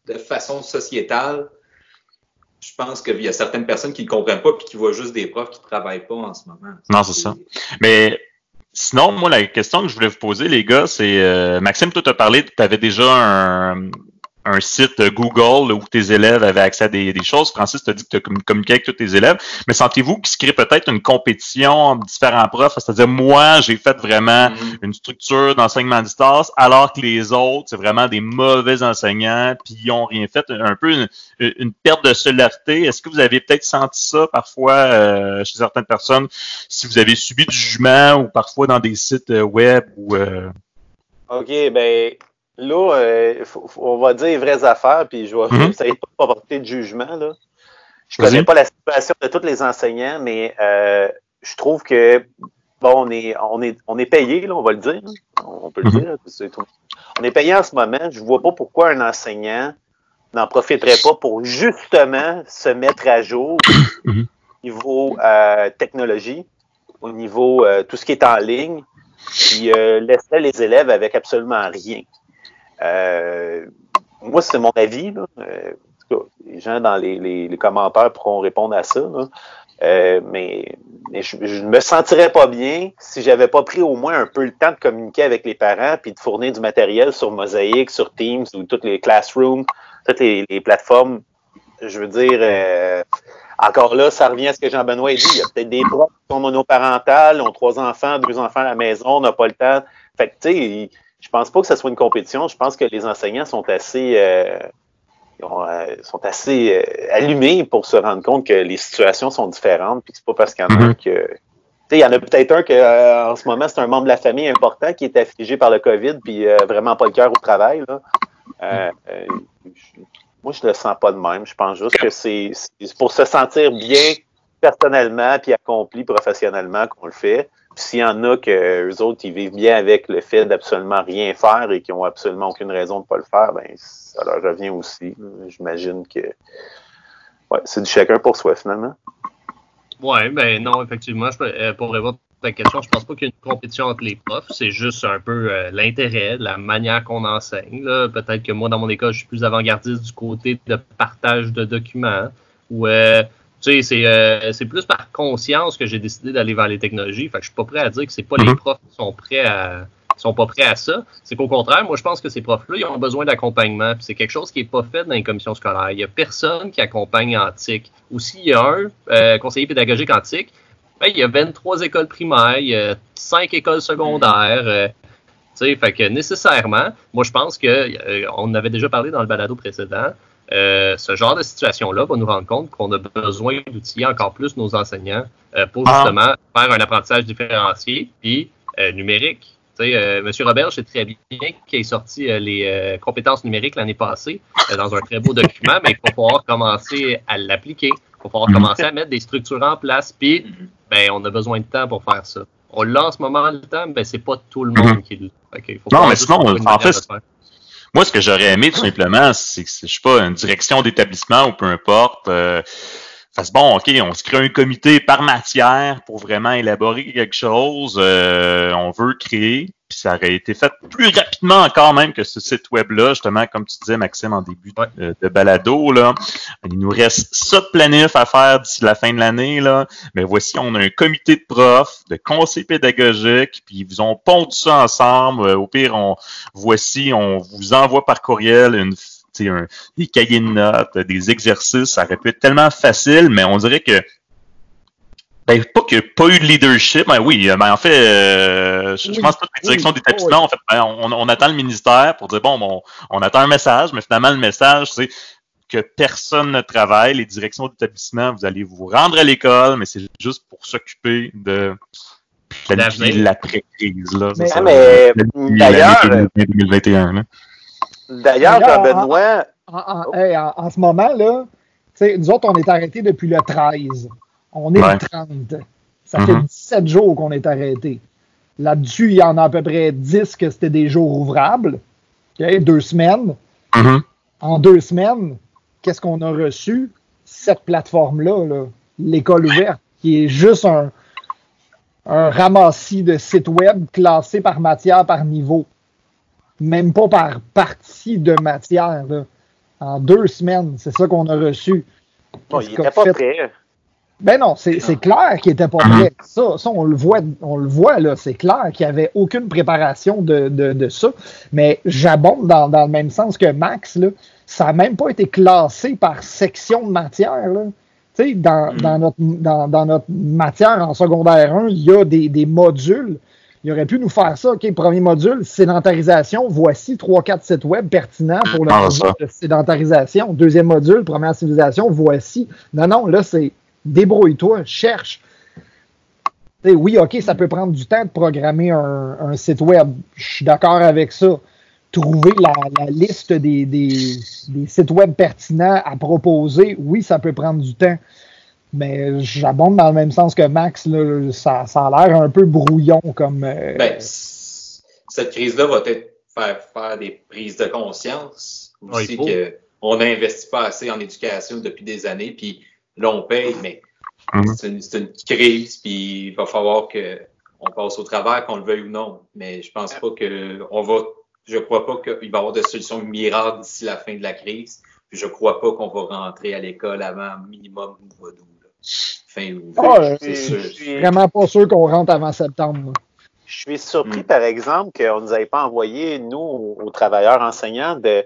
Speaker 1: de façon sociétale, je pense qu'il y a certaines personnes qui ne comprennent pas puis qui voient juste des profs qui ne travaillent pas en ce moment.
Speaker 2: Non, c'est ça. Mais sinon, moi, la question que je voulais vous poser, les gars, c'est euh, Maxime, toi, tu as parlé, tu avais déjà un, un site Google où tes élèves avaient accès à des, des choses. Francis, tu as dit que tu as communiqué avec tous tes élèves. Mais sentez-vous qu'il se crée peut-être une compétition entre différents profs? C'est-à-dire, moi, j'ai fait vraiment
Speaker 1: Mhm.
Speaker 2: une structure d'enseignement à distance, alors que les autres, c'est vraiment des mauvais enseignants, puis ils ont rien fait. Un peu une, une perte de solidarité. Est-ce que vous avez peut-être senti ça parfois euh, chez certaines personnes, si vous avez subi du jugement ou parfois dans des sites euh, web ou euh,
Speaker 4: OK, ben là, euh, faut- faut- on va dire les vraies affaires, puis je vais
Speaker 2: Mhm.
Speaker 4: essayer de pas porter de jugement. Là. Je connais pas la situation de tous les enseignants, mais euh, je trouve que bon, on est, on est, on est payé, là, on va le dire. On peut le
Speaker 2: Mhm.
Speaker 4: dire. tout. On est payé en ce moment. Je vois pas pourquoi un enseignant n'en profiterait pas pour justement se mettre à jour
Speaker 2: Mhm.
Speaker 4: au niveau euh, technologie, au niveau tout ce qui est en ligne, puis laisserait les élèves avec absolument rien. Euh, moi, c'est mon avis. Là. Euh, en tout cas, les gens dans les, les- les commentaires pourront répondre à ça. là. Euh, mais mais je, ne me sentirais pas bien si j'avais pas pris au moins un peu le temps de communiquer avec les parents puis de fournir du matériel sur Mosaic, sur Teams ou toutes les classrooms, toutes les, les plateformes. Je veux dire, euh, encore là, ça revient à ce que Jean-Benoît a dit. Il y a peut-être des profs qui sont monoparentales, ont trois enfants, deux enfants à la maison, n'ont pas le temps. Fait que, tu sais, je pense pas que ce soit une compétition. Je pense que les enseignants sont assez, euh, ont, euh, sont assez euh, allumés pour se rendre compte que les situations sont différentes. Puis que c'est pas parce qu'il y en a un
Speaker 2: Mhm.
Speaker 4: que. Tu sais, il y en a peut-être un que euh, en ce moment, c'est un membre de la famille important qui est affligé par le COVID, puis vraiment pas le cœur au travail. Là. Euh, euh, je- moi, je le sens pas de même. Je pense juste que c'est c'est pour se sentir bien personnellement puis accompli professionnellement qu'on le fait. S'il y en a que eux autres, ils vivent bien avec le fait d'absolument rien faire et qui ont absolument aucune raison de pas le faire, ben ça leur revient aussi. J'imagine que c'est du chacun pour soi finalement.
Speaker 3: Ouais, ben non, effectivement, euh, pour répondre à ta question, je pense pas qu'il y ait une compétition entre les profs. C'est juste un peu euh, l'intérêt, la manière qu'on enseigne. Peut-être que moi, dans mon école, je suis plus avant-gardiste du côté de partage de documents. Euh, tu sais, c'est euh, c'est plus par conscience que j'ai décidé d'aller vers les technologies. Fait que je suis pas prêt à dire que c'est pas les
Speaker 2: Mhm.
Speaker 3: profs qui sont prêts à qui sont pas prêts à ça. C'est qu'au contraire, moi, je pense que ces profs-là, ils ont besoin d'accompagnement. Puis c'est quelque chose qui est pas fait dans les commissions scolaires. Il y a personne qui accompagne en TIC. Ou s'il y a un euh, conseiller pédagogique en TIC, ben, il y a 23 écoles primaires, il y a 5 écoles secondaires. euh, tu sais, fait que nécessairement, moi, je pense que euh, on avait déjà parlé dans le balado précédent. Euh, ce genre de situation-là va nous rendre compte qu'on a besoin d'outiller encore plus nos enseignants euh, pour
Speaker 2: Ah.
Speaker 3: justement faire un apprentissage différencié puis euh, numérique. Euh, Monsieur Robert, je sais très bien qu'il ait sorti euh, les euh, compétences numériques l'année passée euh, dans un très beau document, mais il faut pouvoir commencer à l'appliquer. Il faut pouvoir
Speaker 2: Mhm.
Speaker 3: commencer à mettre des structures en place, puis ben, on a besoin de temps pour faire ça. On l'a en ce moment le temps, mais c'est pas tout le monde
Speaker 2: Mhm.
Speaker 3: qui l'a. Faut
Speaker 2: Non, mais sinon, en fait. Moi, ce que j'aurais aimé, tout simplement, c'est que, je sais pas, une direction d'établissement ou peu importe, euh, fasse bon, OK, on se crée un comité par matière pour vraiment élaborer quelque chose, euh, on veut créer, puis ça aurait été fait plus rapidement encore même que ce site web-là, justement, comme tu disais, Maxime, en début de,
Speaker 3: Ouais.
Speaker 2: de balado, là. Il nous reste ça de planif à faire d'ici la fin de l'année, là. Mais voici, on a un comité de profs, de conseils pédagogiques, puis ils vous ont pondu ça ensemble. Euh, Au pire, on, voici, on vous envoie par courriel une, un- des cahiers de notes, des exercices. Ça aurait pu être tellement facile, mais on dirait que ben, pas qu'il n'y a pas eu de leadership, ben oui, ben en fait, euh, je,
Speaker 5: Oui,
Speaker 2: pense que toutes les directions
Speaker 5: oui,
Speaker 2: d'établissement, en fait, ben, on, on attend le ministère pour dire bon, bon, on attend un message, mais finalement le message, c'est que personne ne travaille. Les directions d'établissement, vous allez vous rendre à l'école, mais c'est juste pour s'occuper de planifier l'après-crise. Là,
Speaker 5: Mais-
Speaker 2: ça,
Speaker 4: mais,
Speaker 2: l'année
Speaker 4: d'ailleurs-
Speaker 2: 2021. là.
Speaker 4: D'ailleurs, Jean-Benoît,
Speaker 5: En, en- hey, en- en ce moment, là, tu sais, nous autres, on est arrêtés depuis le 13. On est
Speaker 2: Ouais.
Speaker 5: le 30. Ça fait
Speaker 2: Mhm.
Speaker 5: 17 jours qu'on est arrêtés. Là-dessus, il y en a à peu près 10 que c'était des jours ouvrables. Deux semaines.
Speaker 2: Mhm.
Speaker 5: En deux semaines, qu'est-ce qu'on a reçu? Cette plateforme-là, là, l'école ouverte, qui est juste un, un ramassis de sites web classés par matière, par niveau. Même pas par partie de matière. là. En deux semaines, c'est ça qu'on a reçu.
Speaker 4: bon, il n'était pas
Speaker 5: fait?
Speaker 4: prêt.
Speaker 5: Ben non, c'est clair qu'il était pas prêt. Ça, ça, on le voit, on le voit là. C'est clair qu'il n'y avait aucune préparation de, de, de ça. Mais j'abonde dans, dans le même sens que Max. Là. Ça n'a même pas été classé par section de matière. Là. Tu sais, dans,
Speaker 1: Mm.
Speaker 5: dans, notre, dans, dans notre matière en secondaire 1, il y a des, des modules. Il aurait pu nous faire ça. OK, premier module, sédentarisation. Voici 3-4 sites web pertinents pour le
Speaker 2: Ah,
Speaker 5: de sédentarisation. Deuxième module, première civilisation. Voici. Non, non, là, c'est débrouille-toi, cherche. Oui, OK, ça peut prendre du temps de programmer un, un site web. Je suis d'accord avec ça. Trouver la, la liste des, des- des sites web pertinents à proposer, oui, ça peut prendre du temps. Mais j'abonde dans le même sens que Max. là, ça, ça a l'air un peu brouillon comme. euh,
Speaker 1: Ben, cette crise-là va peut-être faire faire des prises de conscience
Speaker 3: Ouais,
Speaker 1: aussi
Speaker 3: il faut.
Speaker 1: qu'on n'investit pas assez en éducation depuis des années, puis là on paye, mais
Speaker 2: Mhm.
Speaker 1: c'est une, crise, puis il va falloir que on passe au travers, qu'on le veuille ou non. Mais je pense pas que on va, je crois pas qu'il va y avoir de solution miracle d'ici la fin de la crise. Puis je crois pas qu'on va rentrer à l'école avant minimum mois d'août. Fin août. C'est
Speaker 4: je
Speaker 1: sûr.
Speaker 4: suis-
Speaker 5: vraiment pas sûr qu'on rentre avant septembre.
Speaker 4: Je suis surpris,
Speaker 1: Mm.
Speaker 4: par exemple, qu'on ne nous avait pas envoyé, nous, aux aux travailleurs enseignants, de,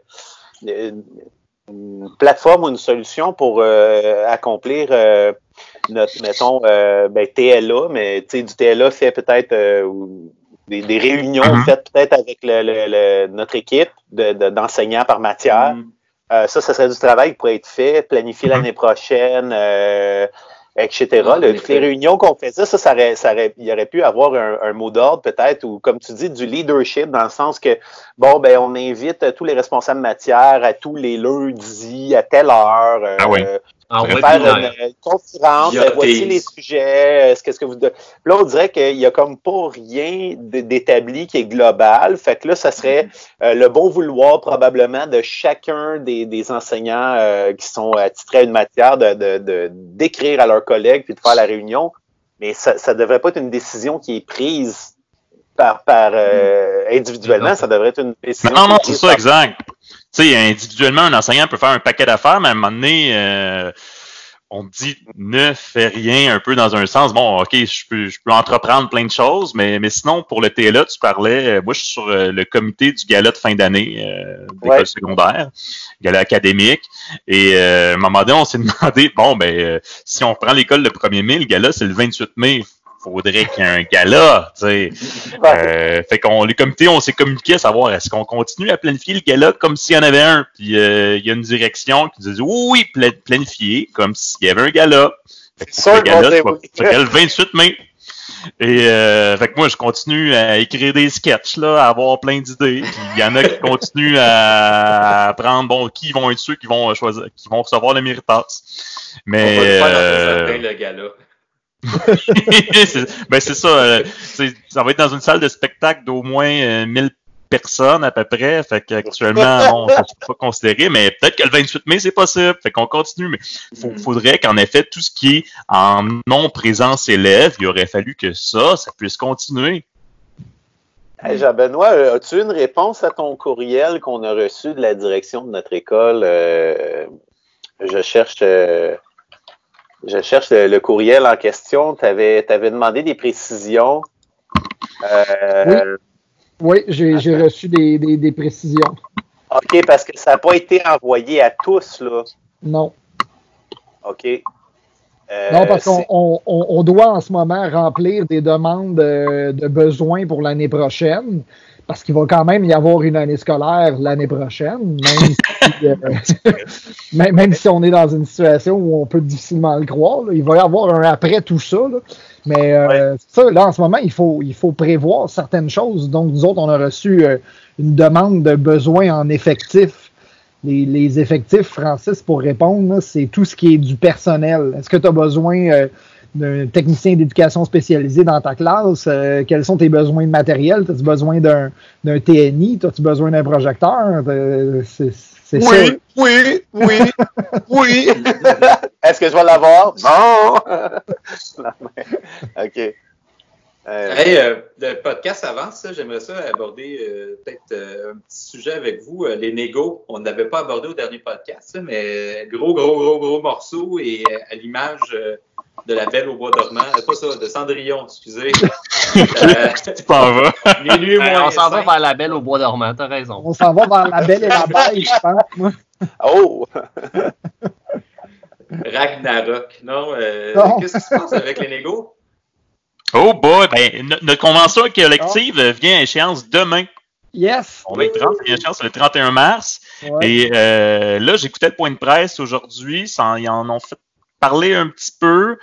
Speaker 4: de- une plateforme ou une solution pour euh, accomplir euh, notre, mettons, euh, ben, TLA, mais tu sais, du TLA fait peut-être euh, des, des réunions
Speaker 2: Mhm.
Speaker 4: faites peut-être avec le, le- le- notre équipe de- de- d'enseignants par matière.
Speaker 1: Mm.
Speaker 4: Ça, ça serait du travail qui pourrait être fait, planifier
Speaker 2: Mhm.
Speaker 4: l'année prochaine, etc. Toutes les réunions qu'on faisait, ça, ça aurait, ça aurait- il y aurait pu avoir un, un mot d'ordre peut-être, ou comme tu dis, du leadership, dans le sens que, bon, ben, on invite euh, tous les responsables matière à tous les lundis, à telle heure. euh,
Speaker 2: Ah oui.
Speaker 3: En
Speaker 2: Faire
Speaker 4: faire
Speaker 3: webinaire.
Speaker 4: une, une conférence, euh, voici les sujets, euh, ce qu'est-ce que vous de- Là, on dirait qu'il y a comme pas rien d'établi qui est global. Fait que là, ça serait euh, le bon vouloir probablement de chacun des, des enseignants euh, qui sont attitrés à une matière de de- de- d'écrire à leurs collègues puis de faire la réunion. Mais ça, ça devrait pas être une décision qui est prise par, par euh, individuellement, ça devrait être une décision.
Speaker 2: Non, non, c'est ça,
Speaker 4: par-
Speaker 2: exact. Tu sais, individuellement, un enseignant peut faire un paquet d'affaires, mais à un moment donné, euh, on dit ne fais rien un peu dans un sens. Bon, OK, je peux, je peux entreprendre plein de choses, mais, mais sinon, pour le TLA, tu parlais, euh, moi, je suis sur euh, le comité du gala de fin d'année euh, d'école
Speaker 4: Ouais.
Speaker 2: secondaire, gala académique. Et euh, à un moment donné, on s'est demandé, bon, ben, euh, si on prend l'école le 1er mai, le gala, c'est le 28 mai. Faudrait qu'il y ait un gala, tu sais.
Speaker 4: Ouais.
Speaker 2: Euh, fait qu'on les comités, on s'est communiqué à savoir est-ce qu'on continue à planifier le gala comme s'il y en avait un? Puis euh, il y a une direction qui dit oui, oui, pla- planifier comme s'il y avait un gala. Fait que le gala, le 28 mai. Et euh, fait que moi, je continue à écrire des sketchs, là, à avoir plein d'idées. Puis il y en a qui continuent à, à prendre bon qui vont être ceux qui vont choisir, qui vont recevoir le méritas.
Speaker 1: On
Speaker 2: Mais
Speaker 1: va le faire dans
Speaker 2: euh,
Speaker 1: le gars-là.
Speaker 2: Ben c'est ça. euh, ça va être dans une salle de spectacle d'au moins euh, 1000 personnes à peu près. Fait qu'actuellement, bon, ça ne pas considéré, mais peut-être que le 28 mai, c'est possible. Fait qu'on continue. Mais faut-
Speaker 1: Mhm.
Speaker 2: faudrait qu'en effet, tout ce qui est en non-présence élève, il aurait fallu que ça, ça puisse continuer.
Speaker 4: Hey, Jean-Benoît, euh, as-tu une réponse à ton courriel qu'on a reçu de la direction de notre école? Euh, je cherche euh, je cherche le, le courriel en question. Tu avais, demandé des précisions. Euh,
Speaker 5: Oui, j'ai j'ai reçu des, des- des précisions.
Speaker 4: OK, parce que ça n'a pas été envoyé à tous, là.
Speaker 5: Non.
Speaker 4: OK. Euh,
Speaker 5: Non, parce qu'on on, doit en ce moment remplir des demandes de, de besoins pour l'année prochaine, parce qu'il va quand même y avoir une année scolaire l'année prochaine, même si, euh, même, même si on est dans une situation où on peut difficilement le croire. là. il va y avoir un après tout ça. là. Mais euh, ça, là, en ce moment, il faut, il faut prévoir certaines choses. Donc, nous autres, on a reçu euh, une demande de besoins en effectifs les, les effectifs, Francis, pour répondre, là, c'est tout ce qui est du personnel. Est-ce que tu as besoin euh, d'un technicien d'éducation spécialisé dans ta classe? Euh, quels sont tes besoins de matériel? As-tu besoin d'un d'un TNI? As-tu besoin d'un projecteur? Euh, c'est c'est ça.
Speaker 4: Oui, oui, oui, oui. Est-ce que je vais l'avoir? Non. Non, mais- OK. Euh,
Speaker 1: Hey, euh, le podcast avance, j'aimerais ça aborder euh, peut-être euh, un petit sujet avec vous, euh, les négos. On n'avait pas abordé au dernier podcast, ça, mais gros, gros, gros, gros morceau et euh, à l'image euh, de la Belle au bois dormant, euh, pas ça, de Cendrillon, excusez.
Speaker 2: Tu t'en vas.
Speaker 1: minuit moins
Speaker 3: on s'en va vers la belle au bois dormant, t'as raison.
Speaker 5: On s'en va vers la belle et la bête, je pense. moi.
Speaker 4: oh!
Speaker 1: Ragnarok. Non, euh,
Speaker 5: Non.
Speaker 1: qu'est-ce qui se passe avec les négos?
Speaker 2: Oh boy, ben, no- notre convention collective euh, vient à échéance demain.
Speaker 5: Yes!
Speaker 2: On a une 30 vient à échéance le 31 mars.
Speaker 5: Ouais.
Speaker 2: Et euh, là, j'écoutais le point de presse aujourd'hui. Ils en ont fait parler un petit peu.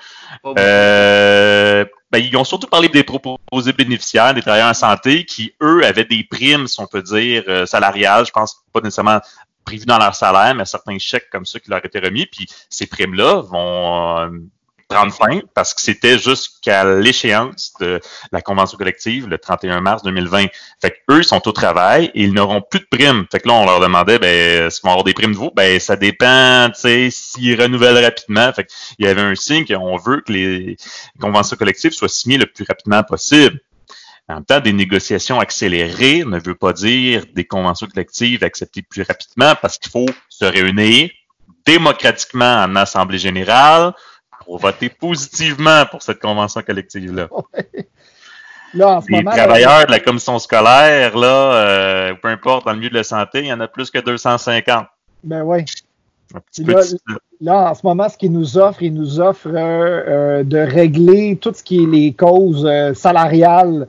Speaker 2: Euh, ben, ils ont surtout parlé des proposés bénéficiaires, des travailleurs en santé, qui, eux, avaient des primes, si on peut dire, euh, salariales. Je pense pas nécessairement prévues dans leur salaire, mais certains chèques comme ça qui leur étaient remis. Puis ces primes-là vont euh, prendre fin parce que c'était jusqu'à l'échéance de la convention collective le 31 mars 2020. Fait que eux, sont au travail et ils n'auront plus de primes. Fait que là, on leur demandait, ben, est-ce qu'ils vont avoir des primes de vous? Ben, ça dépend, tu sais, s'ils renouvellent rapidement. Fait qu'il y avait un signe qu'on veut que les conventions collectives soient signées le plus rapidement possible. En même temps, des négociations accélérées ne veut pas dire des conventions collectives acceptées plus rapidement parce qu'il faut se réunir démocratiquement en Assemblée générale pour voter positivement pour cette convention collective-là.
Speaker 5: Là, en ce
Speaker 2: Les
Speaker 5: moment,
Speaker 2: travailleurs de la commission scolaire, là, euh, peu importe, dans le milieu de la santé, il y en a plus que 250.
Speaker 5: ben
Speaker 2: petit
Speaker 5: Là, Là, en ce moment, ce qu'ils nous offrent, ils nous offrent euh, euh, de régler tout ce qui est les causes salariales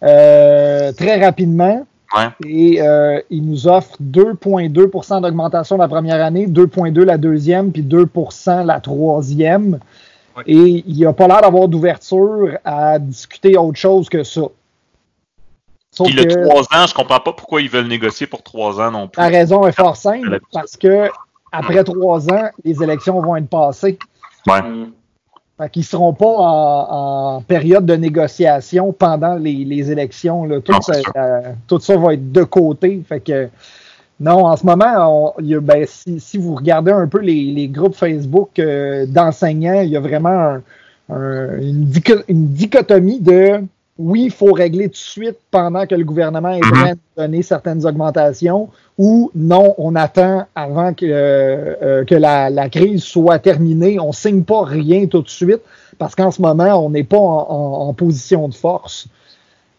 Speaker 5: très rapidement.
Speaker 2: Ouais.
Speaker 5: Et euh, ils nous offrent 2,2% d'augmentation la première année, 2,2 la deuxième, puis 2% la troisième.
Speaker 3: Ouais.
Speaker 5: Et il n'y a pas l'air d'avoir d'ouverture à discuter autre chose que ça. Sauf
Speaker 2: Puis le
Speaker 5: que
Speaker 2: trois ans, je comprends pas pourquoi ils veulent négocier pour trois ans non plus.
Speaker 5: la raison est fort simple, parce que après trois ans, les élections vont être passées.
Speaker 2: Ouais.
Speaker 5: Fait qu'ils seront pas en, en période de négociation pendant les, les élections. Là. Tout,
Speaker 2: Non,
Speaker 5: ça, euh, tout ça va être de côté. Fait que non, en ce moment, on- y a- ben, si, si vous regardez un peu les, les groupes Facebook euh, d'enseignants, il y a vraiment un- un- une, une dichotomie de oui, il faut régler tout de suite pendant que le gouvernement est prêt à nous donner certaines augmentations, ou non, on attend avant que, euh, euh, que la, la crise soit terminée. On signe pas rien tout de suite parce qu'en ce moment, on n'est pas en, en- en position de force.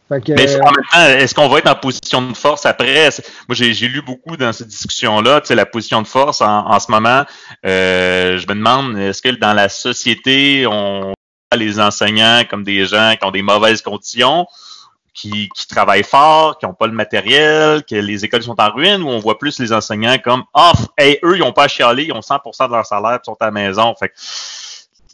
Speaker 5: Que,
Speaker 2: Mais
Speaker 5: euh,
Speaker 2: en même temps, est-ce qu'on va être en position de force après? Moi, j'ai lu beaucoup dans cette discussion-là, tu sais, la position de force en, en ce moment. euh, je me demande, est-ce que dans la société, on les enseignants comme des gens qui ont des mauvaises conditions, qui, qui travaillent fort, qui n'ont pas le matériel, que les écoles sont en ruine, ou on voit plus les enseignants comme, ah, hey, eux, ils n'ont pas à chialer, ils ont 100% de leur salaire, puis ils sont à la maison. Fait que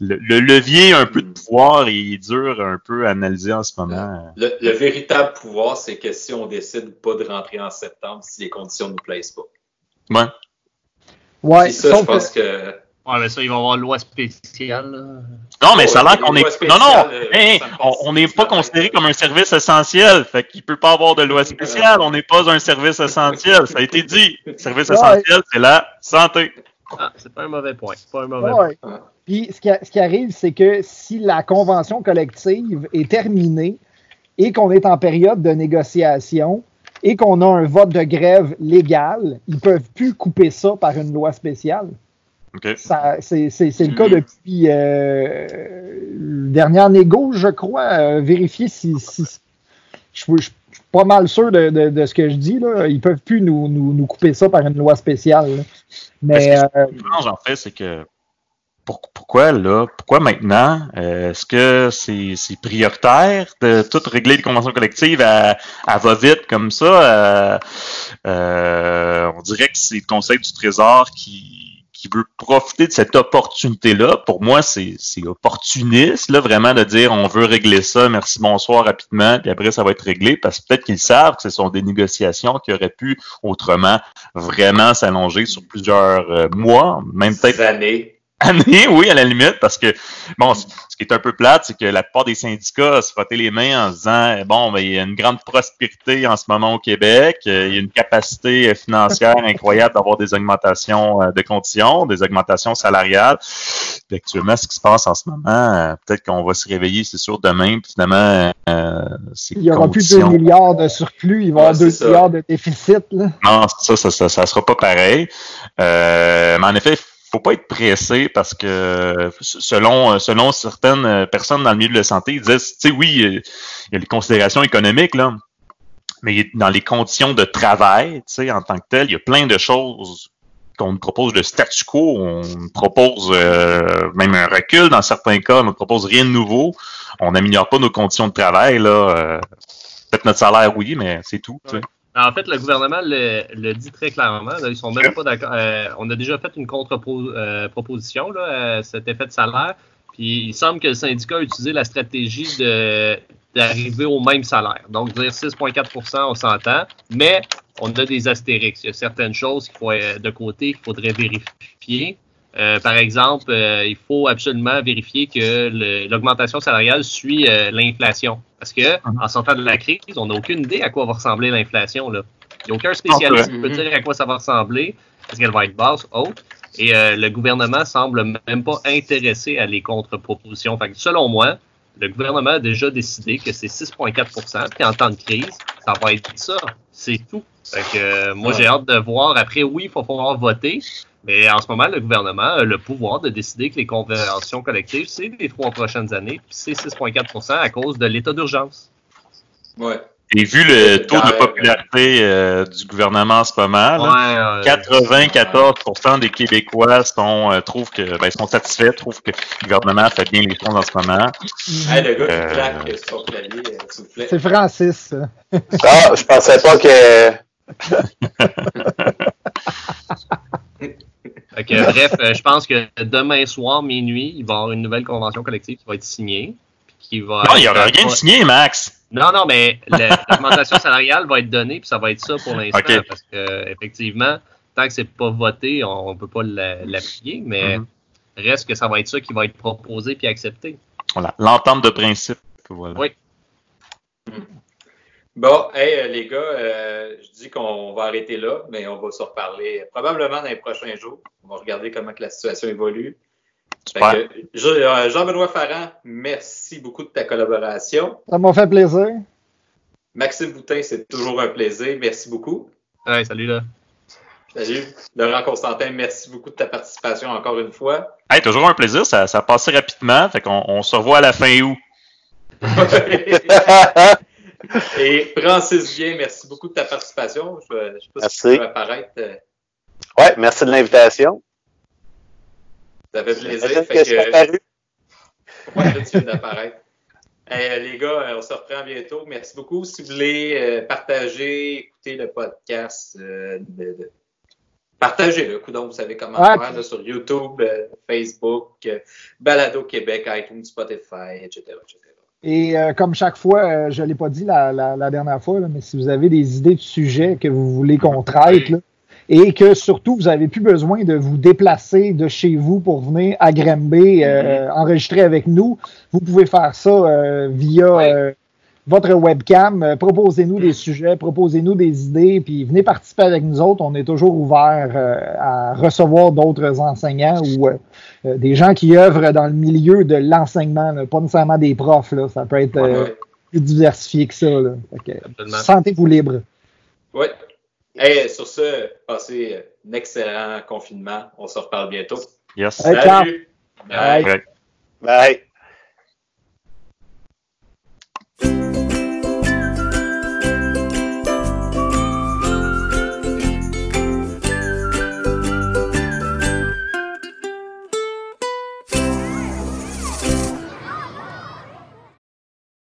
Speaker 2: le, le levier un peu de pouvoir est dur un peu à analyser en ce moment.
Speaker 1: Le, le véritable pouvoir, c'est que si on décide pas de rentrer en septembre, si les conditions ne nous plaisent pas.
Speaker 2: Ouais.
Speaker 5: ouais,
Speaker 1: c'est ça, je
Speaker 5: que-
Speaker 1: pense que.
Speaker 3: Ouais, mais ça, il va y avoir une loi spéciale. là.
Speaker 2: Non, mais
Speaker 1: Oh,
Speaker 2: ça a l'air
Speaker 1: les
Speaker 2: qu'on est. Non, non,
Speaker 1: euh,
Speaker 2: on- n'est pas considéré comme un service essentiel. Fait qu'il peut pas avoir de loi spéciale. On n'est pas un service essentiel. Ça a été dit. Le service
Speaker 5: Ouais.
Speaker 2: essentiel, c'est la santé.
Speaker 3: Ah, c'est pas un mauvais point. C'est pas un mauvais
Speaker 5: Ouais.
Speaker 1: Ouais.
Speaker 5: Puis ce qui, a- ce qui arrive, c'est que si la convention collective est terminée et qu'on est en période de négociation et qu'on a un vote de grève légal, ils peuvent plus couper ça par une loi spéciale. C'est, le cas depuis euh, le dernière négo, je crois. Euh, vérifier si, si- je, je- je suis pas mal sûr de, de- de ce que je dis. Là. Ils peuvent plus nous, nous- nous couper ça par une loi spéciale. là. Mais
Speaker 2: que
Speaker 5: euh,
Speaker 2: Ce qui me dérange, en fait, c'est que pourquoi là? Pourquoi maintenant? Euh, est-ce que c'est prioritaire de tout régler les conventions collectives à, à va-vite comme ça? Euh, on dirait que c'est le Conseil du Trésor qui, qui veut profiter de cette opportunité-là. Pour moi, c'est opportuniste, là, vraiment, de dire on veut régler ça, merci, bonsoir, rapidement, puis après, ça va être réglé, parce que peut-être qu'ils savent que ce sont des négociations qui auraient pu autrement vraiment s'allonger sur plusieurs euh, mois, même peut-être
Speaker 1: années
Speaker 2: année, oui, à la limite, parce que, bon, ce qui est un peu plate, c'est que la plupart des syndicats se frottaient les mains en se disant, bon, ben, il y a une grande prospérité en ce moment au Québec, euh, il y a une capacité financière incroyable d'avoir des augmentations euh, de conditions, des augmentations salariales. Puis actuellement, ce qui se passe en ce moment, euh, peut-être qu'on va se réveiller, c'est sûr, demain, puis finalement,
Speaker 5: Il n'y aura plus de 2 milliards de surplus, il va y avoir 2 milliards de déficit, là.
Speaker 2: Non, ça, ça, ça, ça sera pas pareil. mais en effet, faut pas être pressé parce que selon certaines personnes dans le milieu de la santé, ils disent, tu sais, oui, il y a les considérations économiques là, mais dans les conditions de travail, tu sais, en tant que tel, il y a plein de choses qu'on nous propose de statu quo, on propose euh, même un recul dans certains cas, on nous propose rien de nouveau, on n'améliore pas nos conditions de travail là. Euh, peut-être notre salaire, oui, mais c'est tout.
Speaker 3: En fait, le gouvernement le, dit très clairement. ils sont même pas d'accord. Euh, on a déjà fait une contre-proposition à cet effet de salaire. Puis il semble que le syndicat a utilisé la stratégie d'arriver au même salaire. Donc, dire 6,4% on s'entend, mais on a des astérix. Il y a certaines choses qu'il faut euh, de côté qu'il faudrait vérifier. Euh, par exemple, euh, il faut absolument vérifier que l'augmentation salariale suit euh, l'inflation. Parce que mhm. en sortant de la crise, on n'a aucune idée à quoi va ressembler l'inflation. Il n'y a aucun spécialiste qui peut dire à quoi ça va ressembler. Est-ce qu'elle va être basse, haute? Et le gouvernement semble même pas intéressé à les contre-propositions. selon moi, le gouvernement a déjà décidé que c'est 6,4% puis en temps de crise, ça va être ça. C'est tout. moi, j'ai hâte de voir. Après, oui, il faut pouvoir voter, mais en ce moment, le gouvernement a le pouvoir de décider que les conventions collectives, c'est les trois prochaines années, puis c'est 6,4% à cause de l'état d'urgence.
Speaker 1: Ouais.
Speaker 2: Et vu le taux de popularité euh, du gouvernement en ce moment, 94% des Québécois sont, euh, trouvent que, ben, sont satisfaits, trouvent que le gouvernement fait bien les choses en ce moment.
Speaker 1: Hey, le gars qui euh, claque sur clavier, s'il vous plaît.
Speaker 5: C'est Francis.
Speaker 4: Ah, je pensais pas que.
Speaker 3: bref, euh, je pense que demain soir, minuit, il va y avoir une nouvelle convention collective qui va être signée. Qui va
Speaker 2: non, il n'y aura rien de signé, Max.
Speaker 3: Non, non, mais l'augmentation salariale va être donnée, puis ça va être ça pour l'instant. Parce que, effectivement, tant que c'est pas voté, on ne peut pas l'appliquer, mais mm-hmm. reste que ça va être ça qui va être proposé puis accepté.
Speaker 2: Voilà, l'entente de principe. Voilà.
Speaker 3: Oui.
Speaker 1: Bon, hey, euh, les gars, euh, je dis qu'on va arrêter là, mais on va se reparler probablement dans les prochains jours. On va regarder comment que la situation évolue. Euh, Jean-Benoît Farran, merci beaucoup de ta collaboration.
Speaker 5: Ça m'a fait plaisir.
Speaker 1: Maxime Boutin, c'est toujours un plaisir. Merci beaucoup.
Speaker 3: Salut là.
Speaker 1: Salut. Laurent Constantin, merci beaucoup de ta participation encore une fois.
Speaker 2: Hey, toujours un plaisir. Ça, ça a passé rapidement. Fait qu'on on se revoit à la fin août.
Speaker 1: Et Francis Bien, merci beaucoup de ta participation. Je ne sais pas merci. si tu peux apparaître. Euh.
Speaker 4: Oui, merci de l'invitation.
Speaker 1: Ça fait plaisir. Fait que, ouais, tu viens d'apparaître? les gars, on se reprend bientôt. Merci beaucoup. Si vous voulez euh, partager, écouter le podcast, euh, partagez-le. Donc, vous savez comment faire sur YouTube, Facebook, Balado Québec, iTunes, Spotify, etc. etc.
Speaker 5: Et euh, comme chaque fois, euh, je ne l'ai pas dit la, la, dernière fois, mais si vous avez des idées de sujets que vous voulez qu'on traite, et que surtout, vous n'avez plus besoin de vous déplacer de chez vous pour venir à Granby euh, mm-hmm. enregistrer avec nous, vous pouvez faire ça via votre webcam. Euh, proposez-nous des sujets, proposez-nous des idées, puis venez participer avec nous autres. On est toujours ouvert euh, à recevoir d'autres enseignants ou euh, des gens qui œuvrent dans le milieu de l'enseignement, pas nécessairement des profs. Là. Ça peut être plus diversifié que ça. Sentez-vous libre.
Speaker 1: Oui. Hey, sur ce, passez un excellent confinement. On se reparle bientôt.
Speaker 2: Yes.
Speaker 5: Salut.
Speaker 1: Bye.
Speaker 4: Bye.